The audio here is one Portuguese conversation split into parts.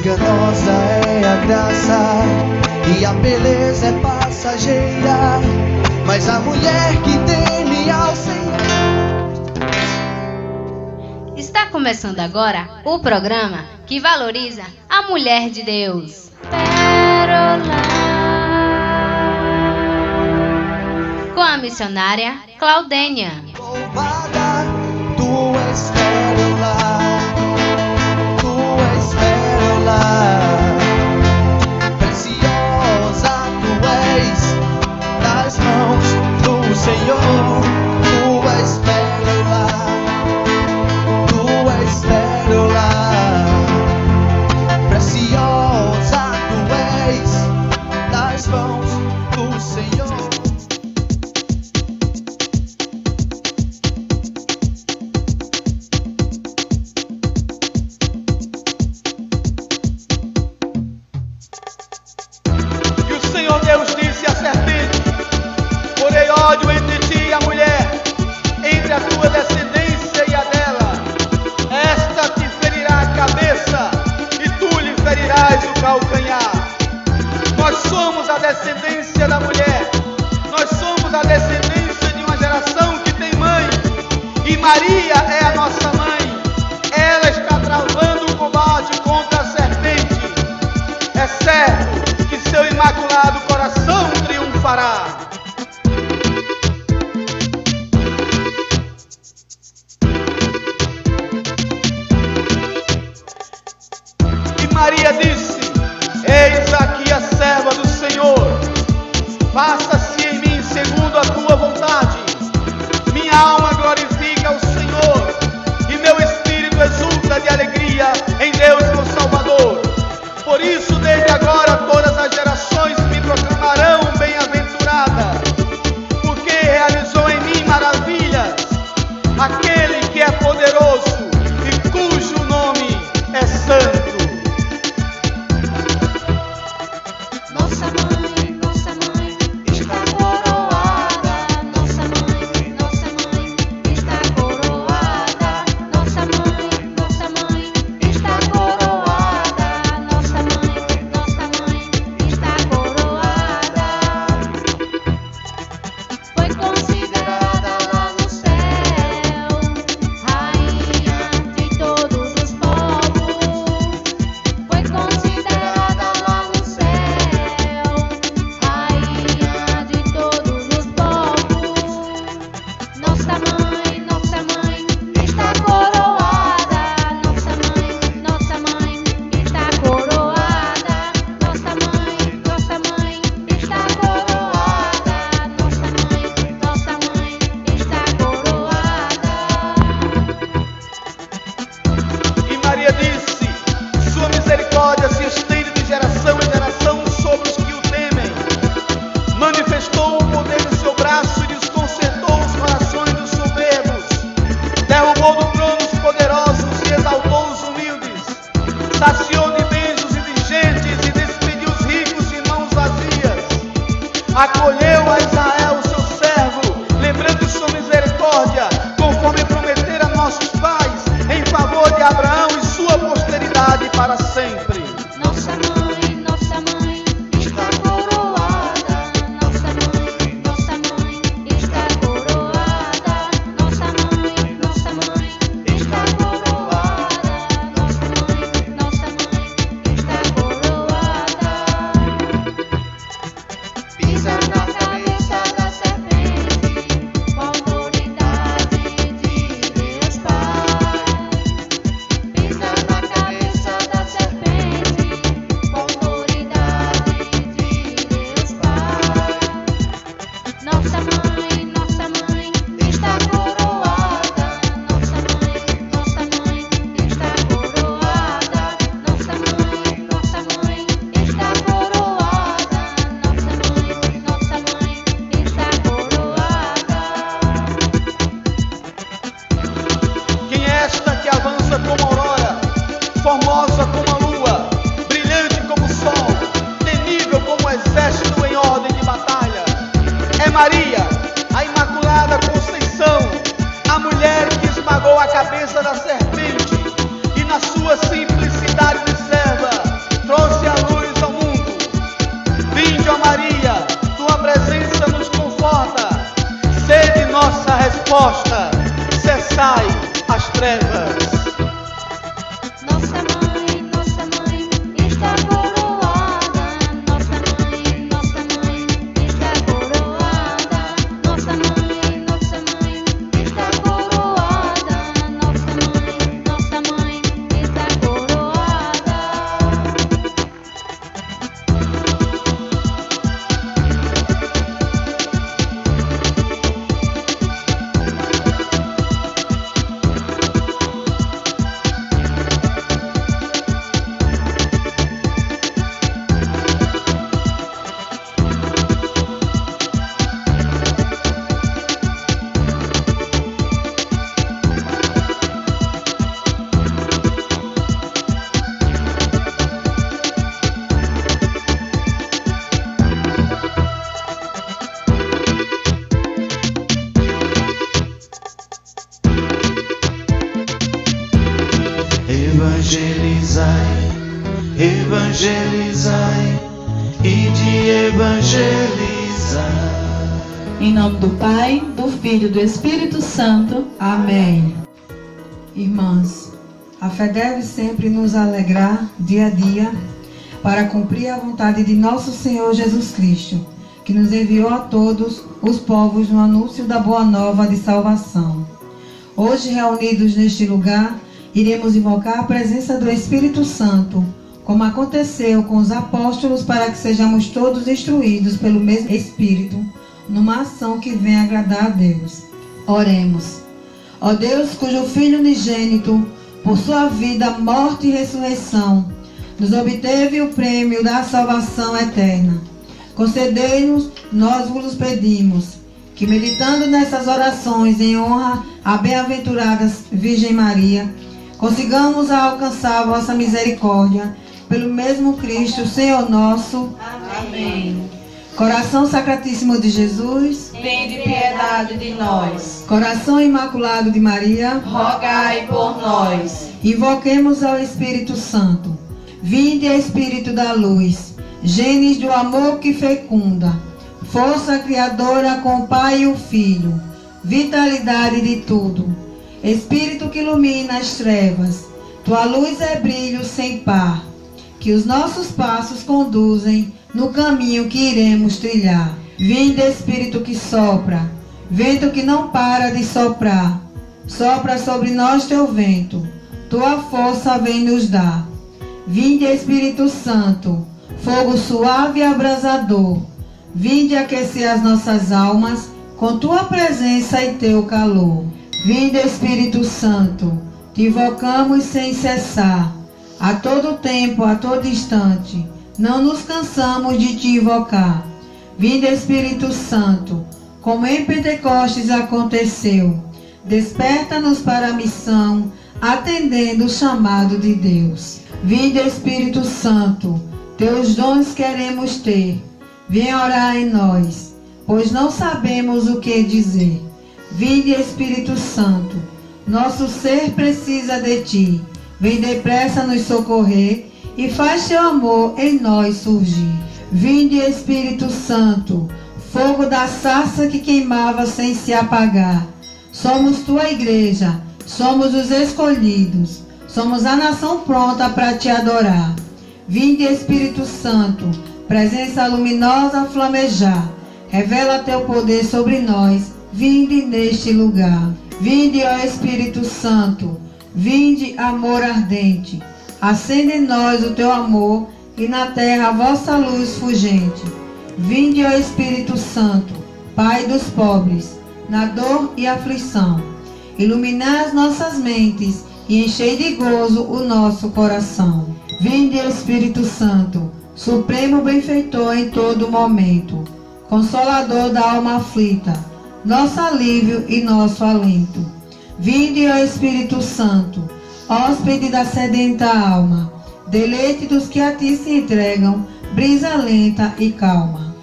enganosa é a graça e a beleza é passageira, mas a mulher que teme ao Senhor. Está começando agora o programa que valoriza a mulher de Deus. Pérola. Com a missionária Claudênia. Louvada Filho do Espírito Santo. Amém. Irmãs, a fé deve sempre nos alegrar dia a dia para cumprir a vontade de nosso Senhor Jesus Cristo, que nos enviou a todos os povos no anúncio da boa nova de salvação. Hoje, reunidos neste lugar, iremos invocar a presença do Espírito Santo, como aconteceu com os apóstolos, para que sejamos todos instruídos pelo mesmo Espírito, numa ação que venha agradar a Deus. Oremos. Ó Deus, cujo Filho unigênito, por sua vida, morte e ressurreição, nos obteve o prêmio da salvação eterna. Concedei-nos, nós vos pedimos, que meditando nessas orações em honra à bem-aventurada Virgem Maria, consigamos alcançar a vossa misericórdia, pelo mesmo Cristo, Senhor nosso. Amém. Coração Sacratíssimo de Jesus, Tende piedade de nós. Coração Imaculado de Maria, Rogai por nós. Invoquemos ao Espírito Santo. Vinde, Espírito da luz, genes do amor que fecunda, força criadora com o Pai e o Filho, vitalidade de tudo. Espírito que ilumina as trevas, tua luz é brilho sem par, que os nossos passos conduzem no caminho que iremos trilhar. Vinde, Espírito que sopra, vento que não para de soprar, sopra sobre nós teu vento, tua força vem nos dar. Vinde, Espírito Santo, fogo suave e abrasador, vinde aquecer as nossas almas com tua presença e teu calor. Vinde, Espírito Santo, te invocamos sem cessar, a todo tempo, a todo instante, não nos cansamos de te invocar. Vinde, Espírito Santo, como em Pentecostes aconteceu, desperta-nos para a missão, atendendo o chamado de Deus. Vinde, Espírito Santo, teus dons queremos ter. Vem orar em nós, pois não sabemos o que dizer. Vinde, Espírito Santo, nosso ser precisa de ti. Vem depressa nos socorrer e faz teu amor em nós surgir. Vinde, Espírito Santo, fogo da sarça que queimava sem se apagar. Somos tua igreja, somos os escolhidos, somos a nação pronta para te adorar. Vinde, Espírito Santo, presença luminosa flamejar. Revela teu poder sobre nós, vinde neste lugar. Vinde, ó Espírito Santo, vinde, amor ardente. Acende em nós o teu amor e na terra a vossa luz fulgente. Vinde, ó Espírito Santo, Pai dos pobres, na dor e aflição. Iluminai as nossas mentes e enchei de gozo o nosso coração. Vinde, Espírito Santo, Supremo benfeitor em todo momento, Consolador da alma aflita, nosso alívio e nosso alento. Vinde, ó Espírito Santo, hóspede da sedenta alma, deleite dos que a ti se entregam, brisa lenta e calma.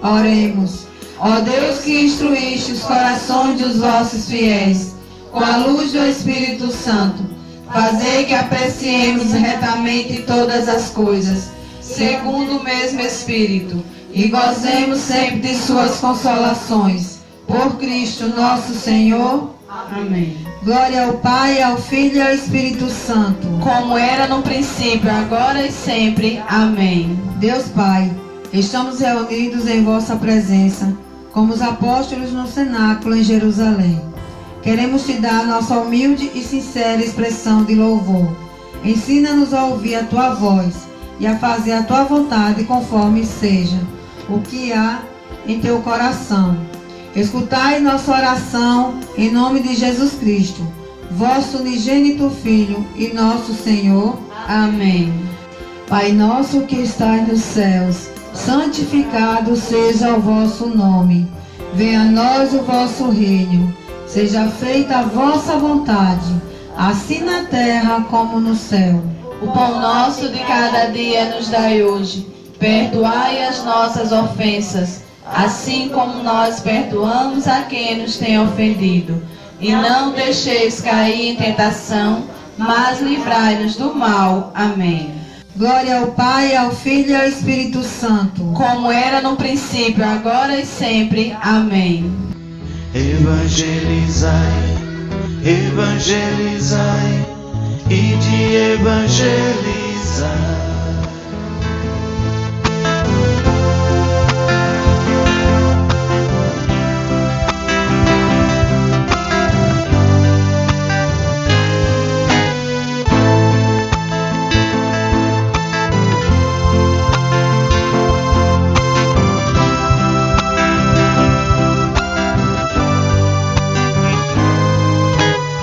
Oremos. Ó Deus que instruíste os corações dos vossos fiéis, com a luz do Espírito Santo, fazei que apreciemos retamente todas as coisas, segundo o mesmo Espírito, e gozemos sempre de suas consolações. Por Cristo nosso Senhor. Amém. Glória ao Pai, ao Filho e ao Espírito Santo. Como era no princípio, agora e sempre. Amém. Deus Pai, estamos reunidos em vossa presença, como os apóstolos no cenáculo em Jerusalém. Queremos te dar nossa humilde e sincera expressão de louvor. Ensina-nos a ouvir a tua voz e a fazer a tua vontade conforme seja o que há em teu coração. Escutai nossa oração em nome de Jesus Cristo, vosso unigênito Filho e nosso Senhor. Amém. Pai nosso que estais nos céus, santificado seja o vosso nome. Venha a nós o vosso reino. Seja feita a vossa vontade, assim na terra como no céu. O pão nosso de cada dia nos dai hoje. Perdoai as nossas ofensas, assim como nós perdoamos a quem nos tem ofendido. E não deixeis cair em tentação, mas livrai-nos do mal. Amém. Glória ao Pai, ao Filho e ao Espírito Santo. Como era no princípio, agora e sempre. Amém. Evangelizai, evangelizai e de evangelizar.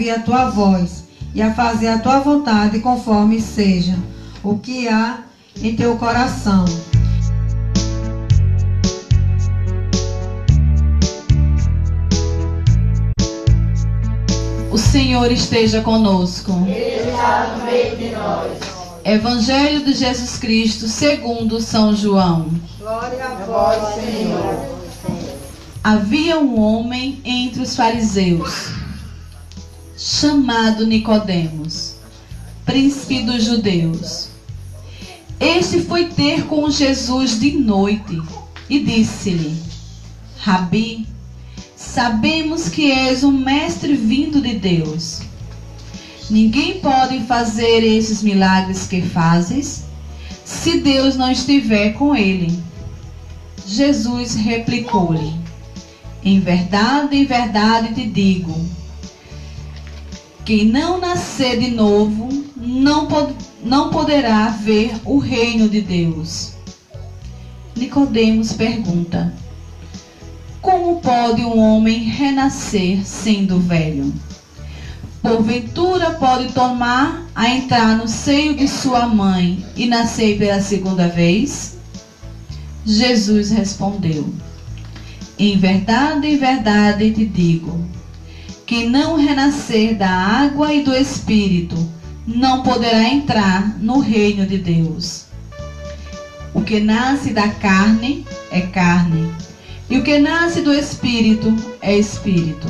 ouvir a tua voz e a fazer a tua vontade conforme seja o que há em teu coração. O Senhor esteja conosco. Evangelho de Jesus Cristo segundo São João. Havia um homem entre os fariseus, chamado Nicodemos, príncipe dos judeus. Este foi ter com Jesus de noite e disse-lhe: Rabi, sabemos que és um mestre vindo de Deus. Ninguém pode fazer esses milagres que fazes se Deus não estiver com ele. Jesus replicou-lhe: Em verdade, em verdade te digo: quem não nascer de novo não, pod não poderá ver o reino de Deus. Nicodemos pergunta: Como pode um homem renascer sendo velho? Porventura pode tomar a entrar no seio de sua mãe e nascer pela segunda vez? Jesus respondeu: Em verdade, em verdade te digo: quem não renascer da água e do espírito não poderá entrar no reino de Deus. O que nasce da carne é carne, e o que nasce do espírito é espírito.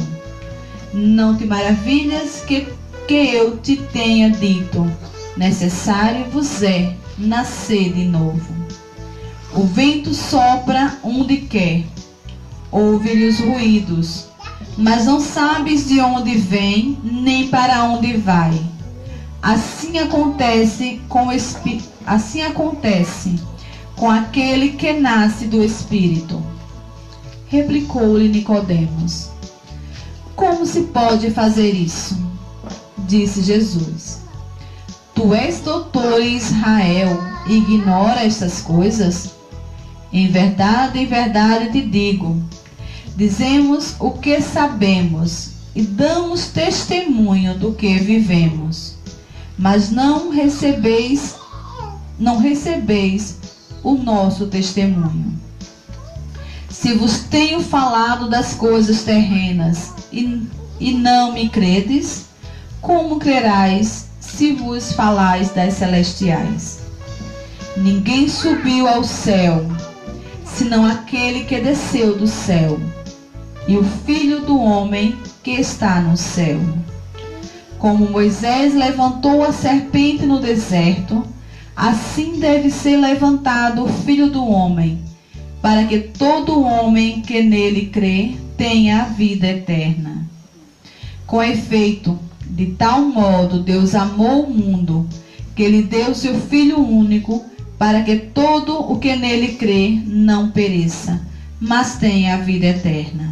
Não te maravilhas que, que eu te tenha dito: necessário vos é nascer de novo. O vento sopra onde quer, ouve-lhe os ruídos, mas não sabes de onde vem nem para onde vai. Assim acontece com o espi- assim acontece com aquele que nasce do espírito. Replicou-lhe Nicodemos: Como se pode fazer isso? Disse Jesus: Tu és doutor em Israel e ignora estas coisas? Em verdade, em verdade te digo: dizemos o que sabemos e damos testemunho do que vivemos, mas não recebeis, não recebeis o nosso testemunho. Se vos tenho falado das coisas terrenas e, e não me credes, como crerais se vos falais das celestiais? Ninguém subiu ao céu, senão aquele que desceu do céu, e o Filho do homem que está no céu. Como Moisés levantou a serpente no deserto, assim deve ser levantado o Filho do homem, para que todo homem que nele crê tenha a vida eterna. Com efeito, de tal modo Deus amou o mundo, que lhe deu seu Filho único, para que todo o que nele crê não pereça, mas tenha a vida eterna.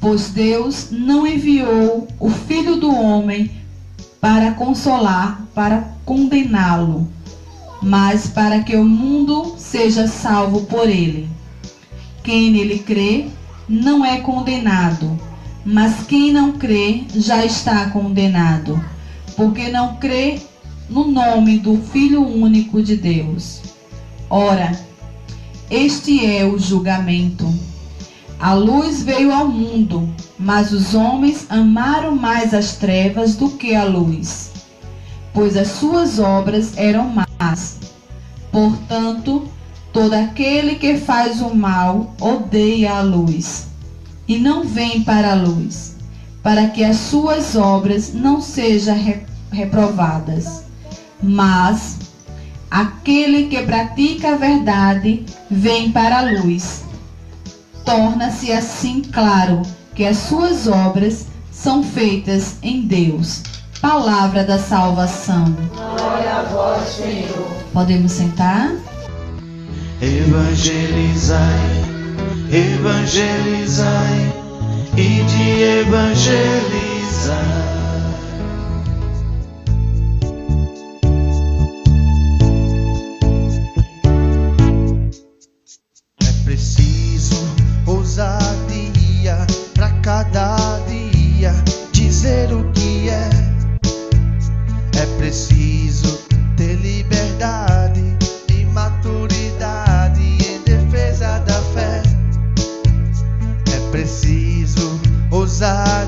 Pois Deus não enviou o Filho do homem para consolar, para condená-lo, mas para que o mundo seja salvo por ele. Quem nele crê não é condenado, mas quem não crê já está condenado, porque não crê no nome do Filho único de Deus. Ora, este é o julgamento. A luz veio ao mundo, mas os homens amaram mais as trevas do que a luz, pois as suas obras eram más. Portanto, todo aquele que faz o mal odeia a luz e não vem para a luz, para que as suas obras não sejam re- reprovadas. Mas aquele que pratica a verdade vem para a luz. Torna-se assim claro que as suas obras são feitas em Deus. Palavra da salvação. Glória a vós, Senhor. Podemos sentar? Evangelizai, evangelizai e de evangelizar. apesar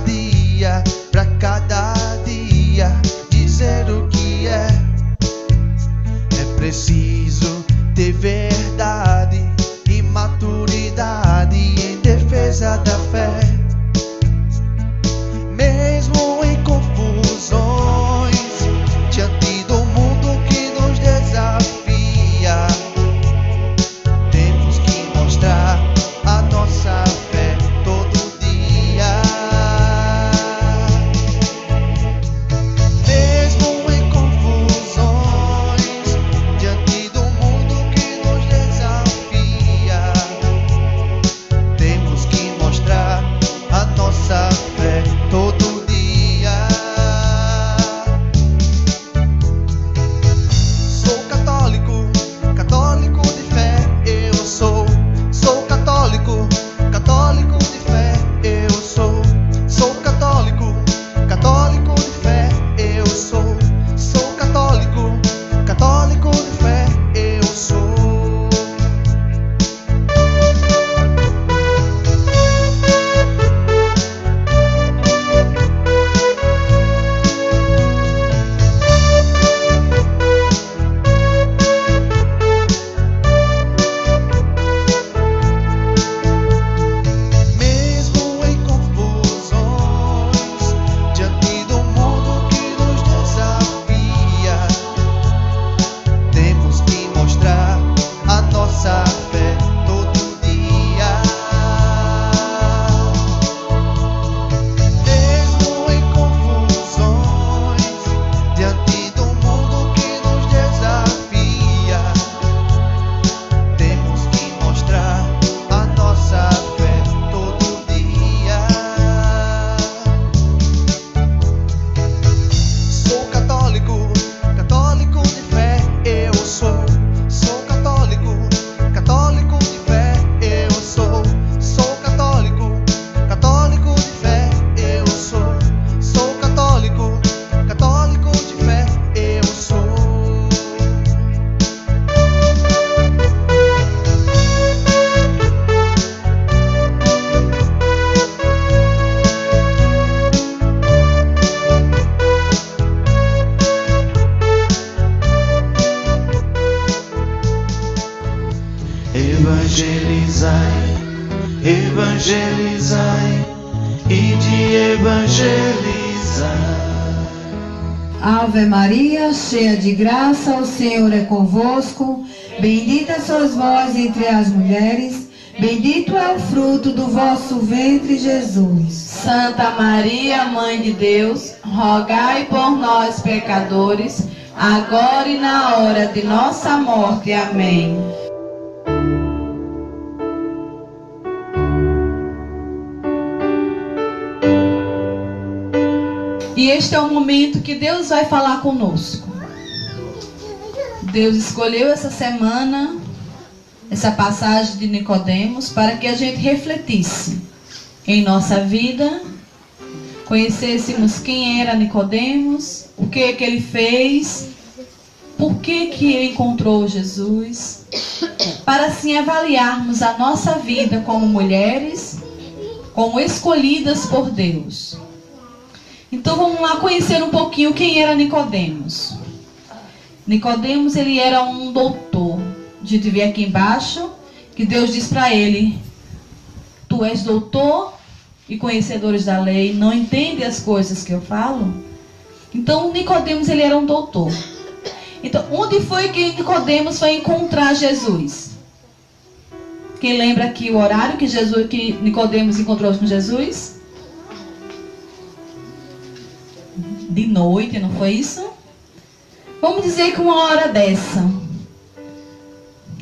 Senhor é convosco. Bendita sois vós entre as mulheres, bendito é o fruto do vosso ventre, Jesus. Santa Maria, Mãe de Deus, rogai por nós, pecadores, agora e na hora de nossa morte. Amém. E este é o momento que Deus vai falar conosco. Deus escolheu essa semana, essa passagem de Nicodemos, para que a gente refletisse em nossa vida, conhecêssemos quem era Nicodemos, o que que ele fez, por que que ele encontrou Jesus, para assim avaliarmos a nossa vida como mulheres, como escolhidas por Deus. Então vamos lá conhecer um pouquinho quem era Nicodemos. Nicodemos ele era um doutor. A gente vê aqui embaixo que Deus diz para ele: Tu és doutor e conhecedores da lei, não entende as coisas que eu falo? Então Nicodemos ele era um doutor. Então, onde foi que Nicodemos foi encontrar Jesus? Quem lembra aqui o horário que Jesus que Nicodemos encontrou com Jesus? De noite, não foi isso? Vamos dizer que uma hora dessa,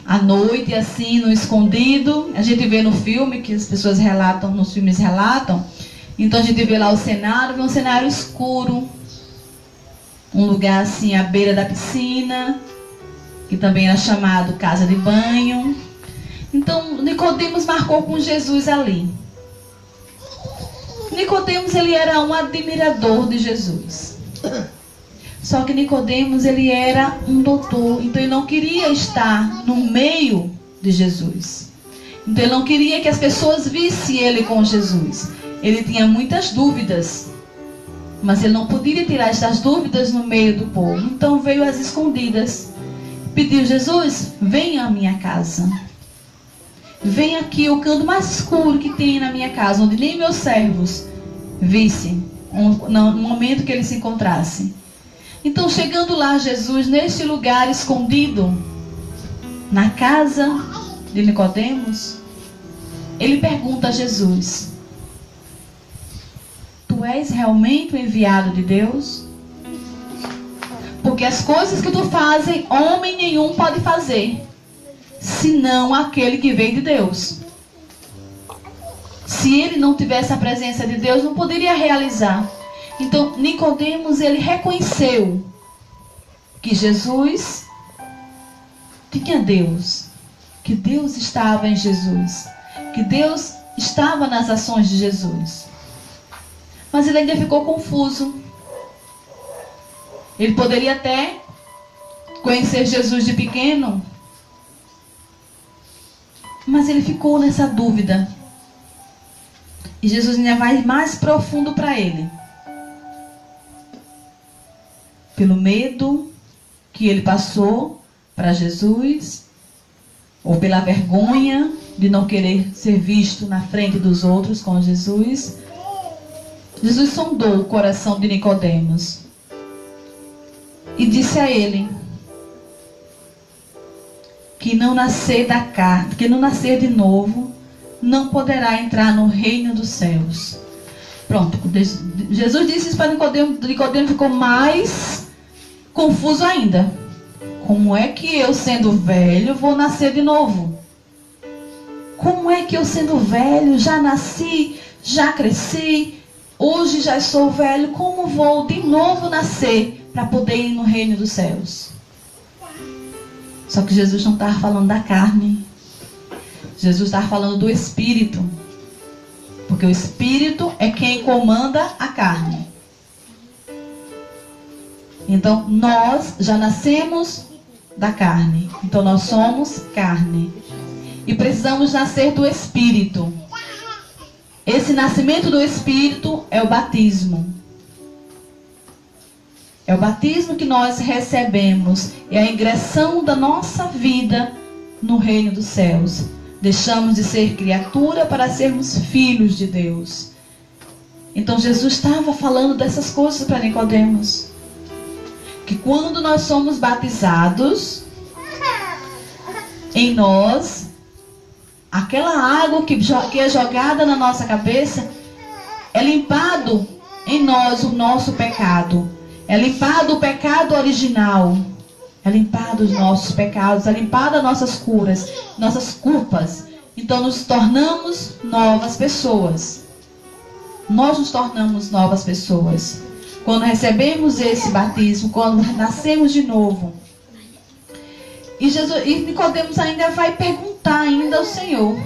à noite, assim, no escondido, a gente vê no filme, que as pessoas relatam, nos filmes relatam, então a gente vê lá o cenário, vê um cenário escuro, um lugar assim à beira da piscina, que também era chamado casa de banho. Então Nicodemos marcou com Jesus ali. Nicodemos ele era um admirador de Jesus. Só que Nicodemos ele era um doutor, então ele não queria estar no meio de Jesus. Então ele não queria que as pessoas vissem ele com Jesus. Ele tinha muitas dúvidas, mas ele não podia tirar essas dúvidas no meio do povo. Então veio às escondidas. pediu: Jesus, venha à minha casa. Vem aqui o canto mais escuro que tem na minha casa, onde nem meus servos vissem, no momento que ele se encontrasse. Então, chegando lá, Jesus, neste lugar escondido, na casa de Nicodemos, ele pergunta a Jesus: Tu és realmente o enviado de Deus? Porque as coisas que tu fazes, homem nenhum pode fazer, senão aquele que vem de Deus. Se ele não tivesse a presença de Deus, não poderia realizar. Então, Nicodemos, ele reconheceu que Jesus tinha Deus, que Deus estava em Jesus, que Deus estava nas ações de Jesus. Mas ele ainda ficou confuso. Ele poderia até conhecer Jesus de pequeno, mas ele ficou nessa dúvida. E Jesus ainda vai mais profundo para ele. Pelo medo que ele passou para Jesus, ou pela vergonha de não querer ser visto na frente dos outros com Jesus, Jesus sondou o coração de Nicodemos e disse a ele que não nascer da carne, que não nascer de novo, não poderá entrar no reino dos céus. Pronto, Jesus disse isso para Nicodemo, Nicodemo ficou mais confuso ainda. Como é que eu, sendo velho, vou nascer de novo? Como é que eu, sendo velho, já nasci, já cresci, hoje já sou velho, como vou de novo nascer para poder ir no reino dos céus? Só que Jesus não estava falando da carne. Jesus estava falando do espírito. Porque o espírito é quem comanda a carne. Então, nós já nascemos da carne. Então, nós somos carne. E precisamos nascer do espírito. Esse nascimento do espírito é o batismo. É o batismo que nós recebemos. É a ingressão da nossa vida no reino dos céus. Deixamos de ser criatura para sermos filhos de Deus. Então Jesus estava falando dessas coisas para Nicodemos. Que quando nós somos batizados, em nós, aquela água que, que é jogada na nossa cabeça, é limpado em nós o nosso pecado. É limpado o pecado original. É limpado os nossos pecados, é limpado as nossas curas, nossas culpas. Então nos tornamos novas pessoas. Nós nos tornamos novas pessoas. Quando recebemos esse batismo, quando nascemos de novo. E, Jesus, e Nicodemos ainda vai perguntar ainda ao Senhor.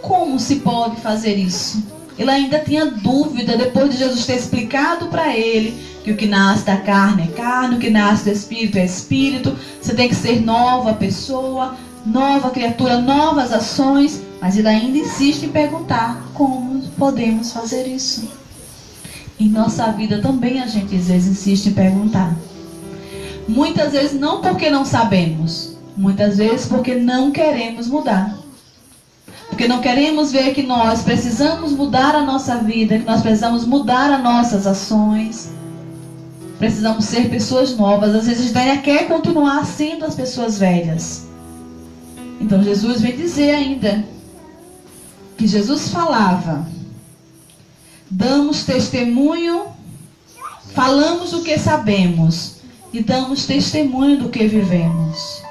Como se pode fazer isso? Ele ainda tinha dúvida depois de Jesus ter explicado para ele que o que nasce da carne é carne, o que nasce do espírito é espírito. Você tem que ser nova pessoa, nova criatura, novas ações. Mas ele ainda insiste em perguntar como podemos fazer isso. Em nossa vida também a gente às vezes insiste em perguntar. Muitas vezes não porque não sabemos, muitas vezes porque não queremos mudar. Porque não queremos ver que nós precisamos mudar a nossa vida, que nós precisamos mudar as nossas ações. Precisamos ser pessoas novas. Às vezes a gente quer continuar sendo as pessoas velhas. Então Jesus vem dizer ainda que Jesus falava: damos testemunho, falamos o que sabemos e damos testemunho do que vivemos.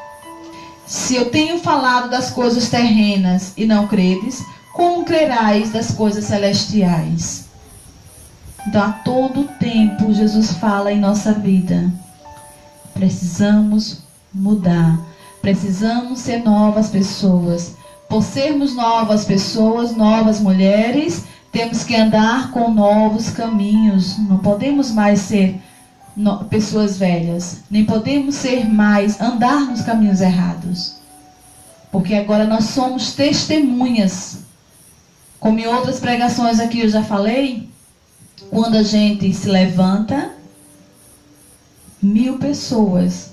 Se eu tenho falado das coisas terrenas e não credes, como crerás das coisas celestiais? Então, a todo tempo, Jesus fala em nossa vida. Precisamos mudar. Precisamos ser novas pessoas. Por sermos novas pessoas, novas mulheres, temos que andar com novos caminhos. Não podemos mais ser no, pessoas velhas. Nem podemos ser mais, andar nos caminhos errados. Porque agora nós somos testemunhas. Como em outras pregações aqui eu já falei, quando a gente se levanta, mil pessoas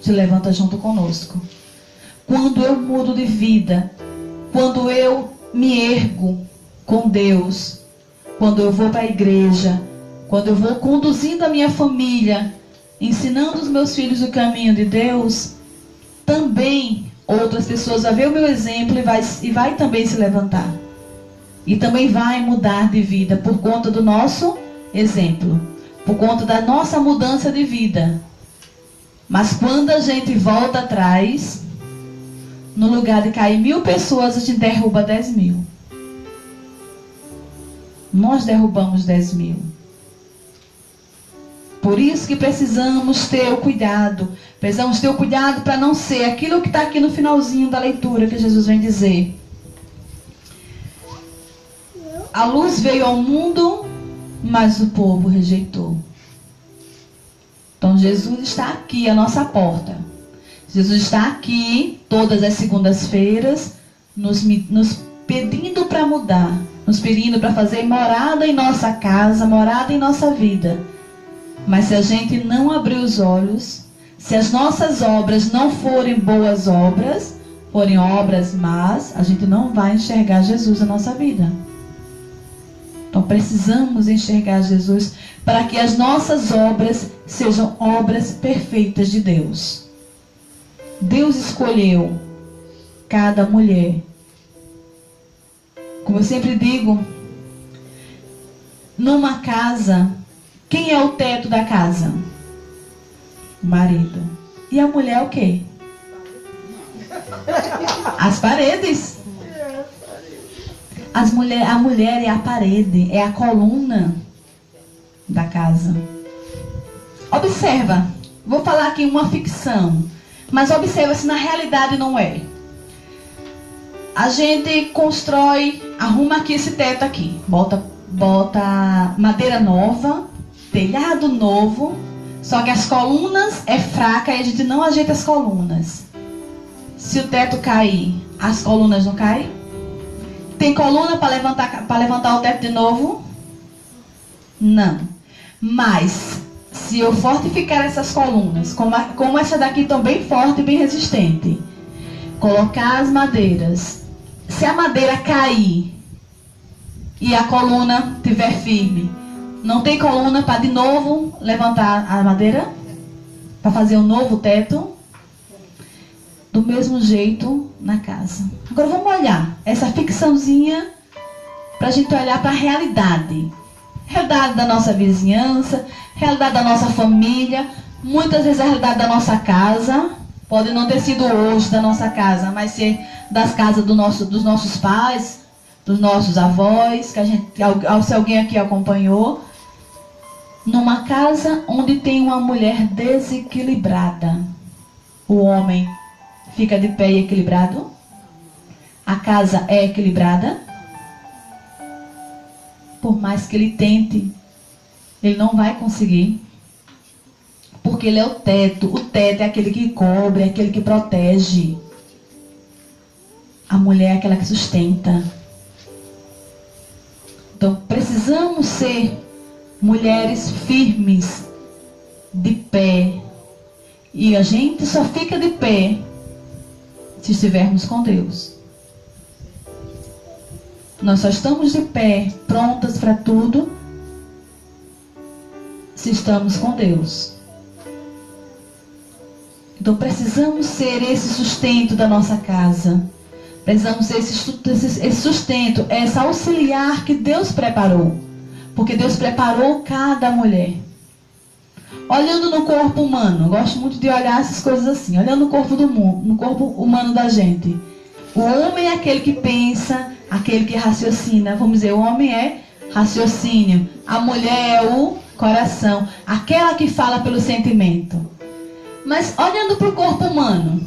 se levanta junto conosco. Quando eu mudo de vida, quando eu me ergo com Deus, quando eu vou para a igreja, quando eu vou conduzindo a minha família, ensinando os meus filhos o caminho de Deus, também outras pessoas vão ver o meu exemplo e vai, e vai também se levantar. E também vai mudar de vida por conta do nosso exemplo, por conta da nossa mudança de vida. Mas quando a gente volta atrás, no lugar de cair mil pessoas, a gente derruba dez mil. Nós derrubamos dez mil. Por isso que precisamos ter o cuidado. Precisamos ter o cuidado para não ser aquilo que está aqui no finalzinho da leitura que Jesus vem dizer. A luz veio ao mundo, mas o povo rejeitou. Então Jesus está aqui à nossa porta. Jesus está aqui todas as segundas-feiras, nos, nos pedindo para mudar, nos pedindo para fazer morada em nossa casa, morada em nossa vida. Mas se a gente não abrir os olhos, se as nossas obras não forem boas obras, forem obras más, a gente não vai enxergar Jesus na nossa vida. Então precisamos enxergar Jesus para que as nossas obras sejam obras perfeitas de Deus. Deus escolheu cada mulher. Como eu sempre digo, numa casa, quem é o teto da casa? O marido. E a mulher é o quê? As paredes. As mulher, a mulher é a parede, é a coluna da casa. Observa, vou falar aqui uma ficção, mas observa se na realidade não é. A gente constrói, arruma aqui esse teto aqui, bota, bota madeira nova, telhado novo, só que as colunas é fraca e a gente não ajeita as colunas. Se o teto cair, as colunas não caem? Tem coluna para levantar, levantar o teto de novo? Não. Mas, se eu fortificar essas colunas, como, a, como essa daqui estão bem forte e bem resistente, colocar as madeiras, se a madeira cair e a coluna estiver firme, não tem coluna para de novo levantar a madeira? Para fazer um novo teto? Do mesmo jeito na casa. Agora vamos olhar essa ficçãozinha para a gente olhar para a realidade. Realidade da nossa vizinhança, realidade da nossa família, muitas vezes a realidade da nossa casa. Pode não ter sido hoje da nossa casa, mas ser das casas do nosso, dos nossos pais, dos nossos avós, que a gente, se alguém aqui acompanhou. Numa casa onde tem uma mulher desequilibrada, o homem fica de pé e equilibrado? A casa é equilibrada? Por mais que ele tente, ele não vai conseguir. Porque ele é o teto. O teto é aquele que cobre, é aquele que protege. A mulher é aquela que sustenta. Então precisamos ser mulheres firmes, de pé. E a gente só fica de pé se estivermos com Deus. Nós só estamos de pé, prontas para tudo, se estamos com Deus. Então precisamos ser esse sustento da nossa casa. Precisamos ser esse sustento, essa auxiliar que Deus preparou. Porque Deus preparou cada mulher. Olhando no corpo humano, gosto muito de olhar essas coisas assim, olhando no corpo do mundo, no corpo humano da gente. O homem é aquele que pensa, aquele que raciocina. Vamos dizer, o homem é raciocínio, a mulher é o coração, aquela que fala pelo sentimento. Mas olhando para o corpo humano,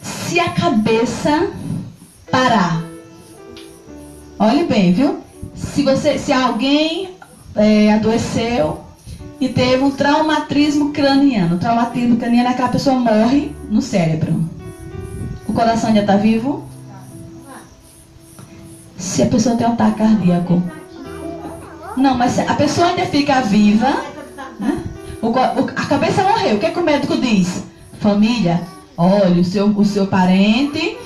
se a cabeça parar, olhe bem, viu? Se você, se alguém é, adoeceu e teve um traumatismo craniano, traumatismo craniano é que a pessoa morre no cérebro. O coração ainda está vivo? Se a pessoa tem um ataque cardíaco. Não, mas a pessoa ainda fica viva. Né? O, o, a cabeça morreu. O que, é que o médico diz? Família, olha, o seu, o seu parente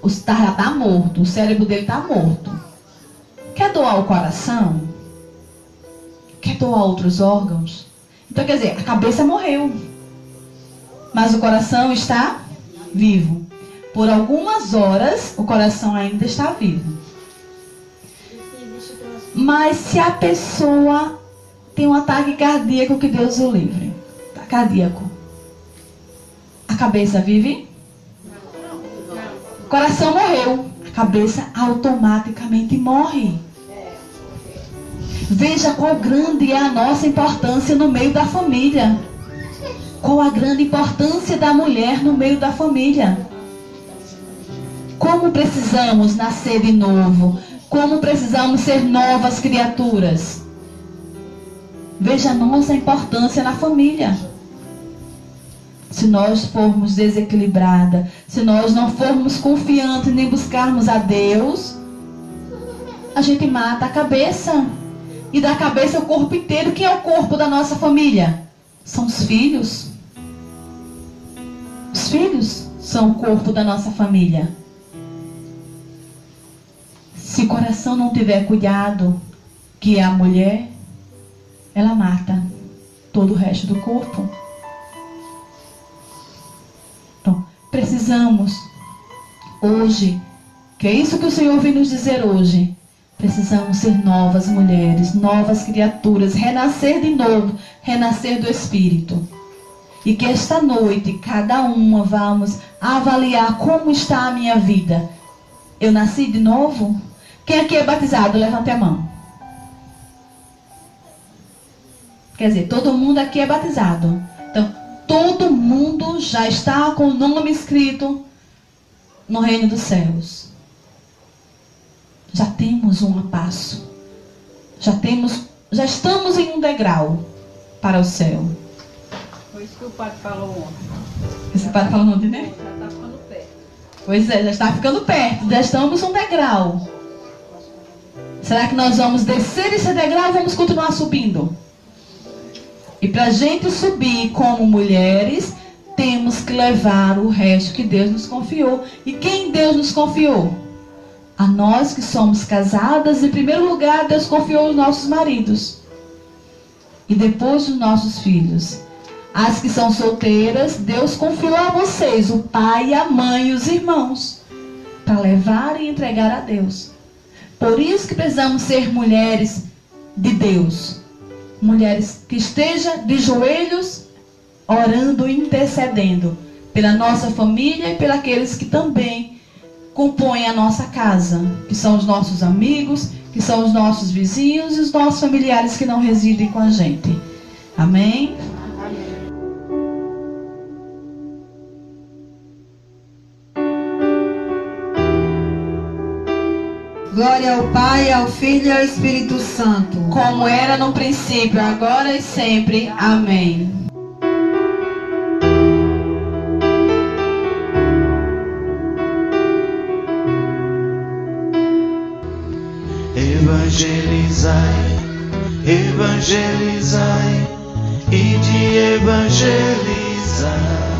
o, tá, já tá morto, o cérebro dele tá morto. Quer doar o coração? Quer doar outros órgãos? Então, quer dizer, a cabeça morreu. Mas o coração está vivo. Por algumas horas, o coração ainda está vivo. Mas se a pessoa tem um ataque cardíaco, que Deus o livre. Tá cardíaco. A cabeça vive? O coração morreu. A cabeça automaticamente morre. Veja qual grande é a nossa importância no meio da família. Qual a grande importância da mulher no meio da família. Como precisamos nascer de novo. Como precisamos ser novas criaturas. Veja a nossa importância na família. Se nós formos desequilibrada, se nós não formos confiantes nem buscarmos a Deus, a gente mata a cabeça. E da cabeça o corpo inteiro. Quem é o corpo da nossa família? São os filhos. Os filhos são o corpo da nossa família. Se o coração não tiver cuidado, que é a mulher, ela mata todo o resto do corpo. Então, precisamos hoje, que é isso que o Senhor vem nos dizer hoje. Precisamos ser novas mulheres, novas criaturas, renascer de novo, renascer do Espírito. E que esta noite, cada uma, vamos avaliar como está a minha vida. Eu nasci de novo? Quem aqui é batizado? Levante a mão. Quer dizer, todo mundo aqui é batizado. Então, todo mundo já está com o nome escrito no reino dos céus. Já temos um passo. Já temos, já estamos em um degrau para o céu. Foi isso que o padre falou ontem. Esse padre falou ontem, né? Já está ficando perto. Pois é, já está ficando perto. Já estamos um degrau. Será que nós vamos descer esse degrau ou vamos continuar subindo? E para a gente subir como mulheres, temos que levar o resto que Deus nos confiou. E quem Deus nos confiou? A nós que somos casadas, em primeiro lugar, Deus confiou os nossos maridos. E depois os nossos filhos. As que são solteiras, Deus confiou a vocês, o pai, a mãe e os irmãos, para levar e entregar a Deus. Por isso que precisamos ser mulheres de Deus. Mulheres que estejam de joelhos orando e intercedendo pela nossa família e pelos aqueles que também compõem a nossa casa, que são os nossos amigos, que são os nossos vizinhos e os nossos familiares que não residem com a gente. Amém? Glória ao Pai, ao Filho e ao Espírito Santo. Como era no princípio, agora e sempre. Amém. Evangelizai, evangelizai e de evangelizar.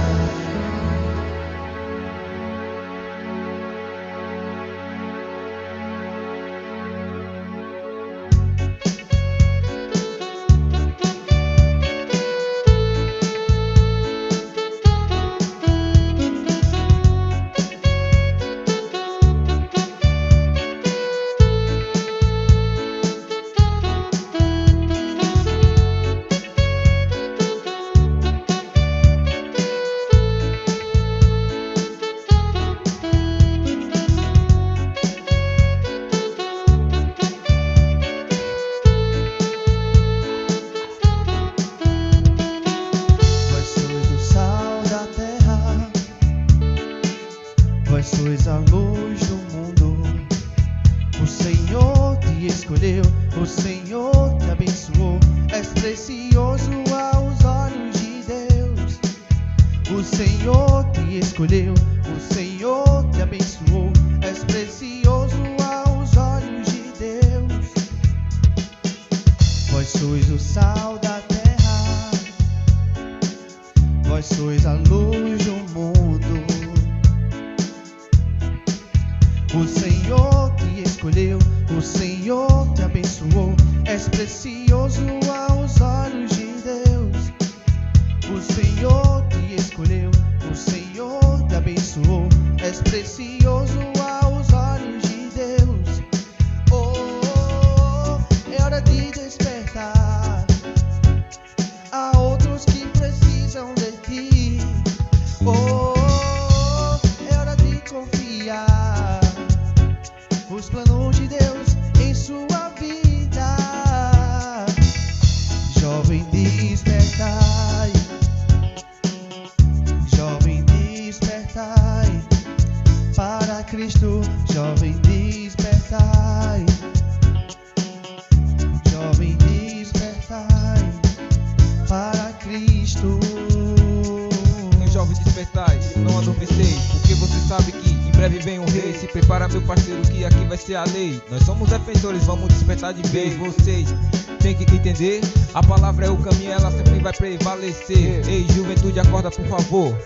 Porque você sabe que em breve vem um rei. Se prepara meu parceiro que aqui vai ser a lei. Nós somos defensores, vamos despertar de vez. Vocês têm que entender A palavra é o caminho, ela sempre vai prevalecer. Ei, juventude, acorda por favor.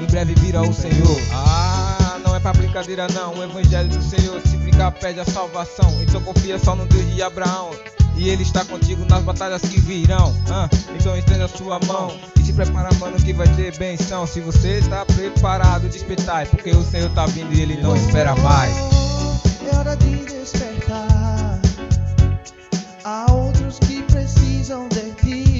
Em breve virá o Senhor. Ah, não é pra brincadeira não. O evangelho do Senhor, se brincar perde a salvação. Então confia só no Deus de Abraão. E ele está contigo nas batalhas que virão. ah. Então estenda a sua mão se prepara, mano, que vai ter benção. Se você está preparado, despertai, porque o Senhor tá vindo e ele não espera mais. É hora de despertar. Há outros que precisam de ti.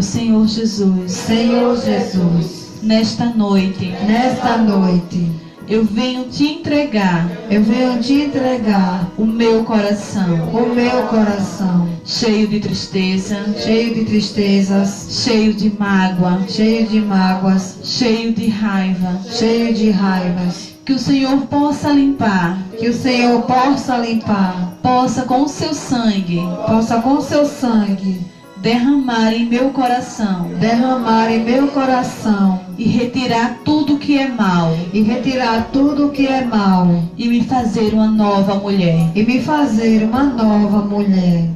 Comigo, Senhor Jesus. Senhor Jesus, Nesta noite, nesta noite. Eu venho te entregar. Eu venho te entregar. O meu coração, o meu coração, cheio de tristeza, cheio de tristezas, cheio de mágoa, cheio de mágoas, cheio de raiva. cheio de raivas. Que o Senhor possa limpar, Que o Senhor possa limpar, possa com o seu sangue. Possa com seu sangue derramar em meu coração derramar em meu coração. e retirar tudo que é mal e retirar tudo que é mal. e me fazer uma nova mulher, e me fazer uma nova mulher,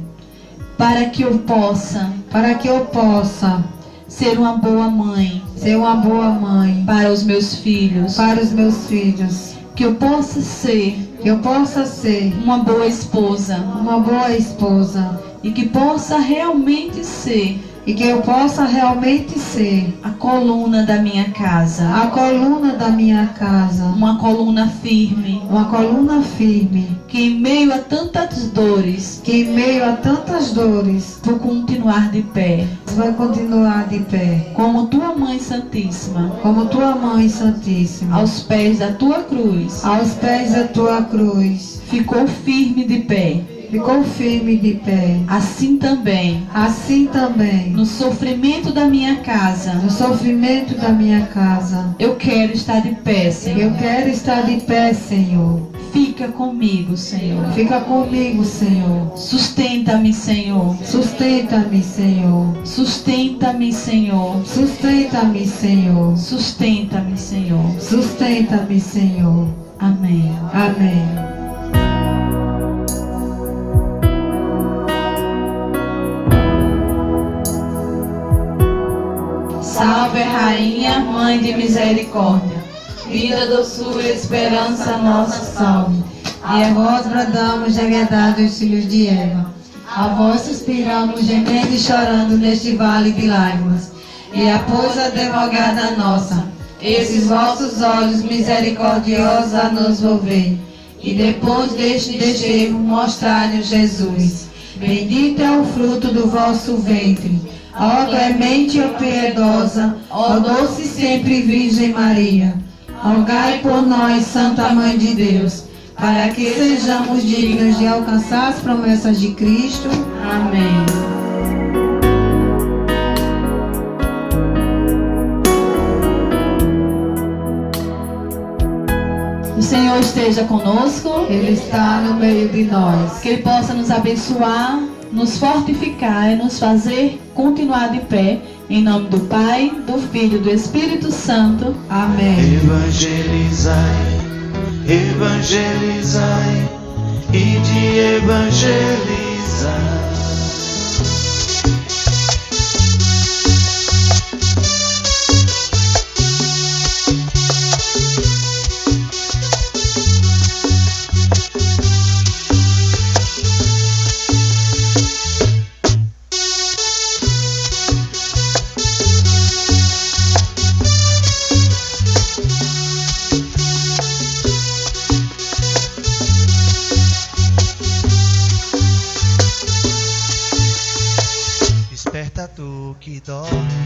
para que eu possa para que eu possa ser uma boa mãe. ser uma boa mãe. Para os meus filhos, para os meus filhos, que eu possa ser que eu possa ser uma boa esposa. uma boa esposa e que possa realmente ser e que eu possa realmente ser a coluna da minha casa, a coluna da minha casa, uma coluna firme, uma coluna firme, que em meio a tantas dores que em meio a tantas dores vou continuar de pé, vai continuar de pé, como tua mãe santíssima, como tua mãe santíssima, aos pés da tua cruz, aos pés da tua cruz, ficou firme de pé. Ficou firme de pé. Assim também, Assim também, no sofrimento da minha casa, no sofrimento da minha casa, eu quero estar de pé, Senhor. eu quero estar de pé, Senhor, Fica comigo, Senhor. Fica comigo, Senhor. Sustenta-me, Senhor. Sustenta-me, Senhor. Sustenta-me, Senhor. Sustenta-me, Senhor. Sustenta-me, Senhor. Sustenta-me, Senhor. Amém. Amém. Salve, Rainha, Mãe de Misericórdia. Vida, doçura, esperança, nossa salve. E a vós bradamos de agredado os filhos de Eva. A vós suspiramos, gemendo e chorando neste vale de lágrimas. E após a advogada nossa, esses vossos olhos misericordiosos a nos volver. E depois deste desterro mostrai Jesus. Bendito é o fruto do vosso ventre. Ó clemente e piedosa, ó doce sempre Virgem Maria. Rogai por nós, Santa Mãe de Deus, para que sejamos dignos de alcançar as promessas de Cristo. Amém. O Senhor esteja conosco, Ele está no meio de nós. que Ele possa nos abençoar, nos fortificar e nos fazer continuar de pé. Em nome do Pai, do Filho e do Espírito Santo. Amém. Evangelizai, evangelizai e de evangelizar. Desperta tu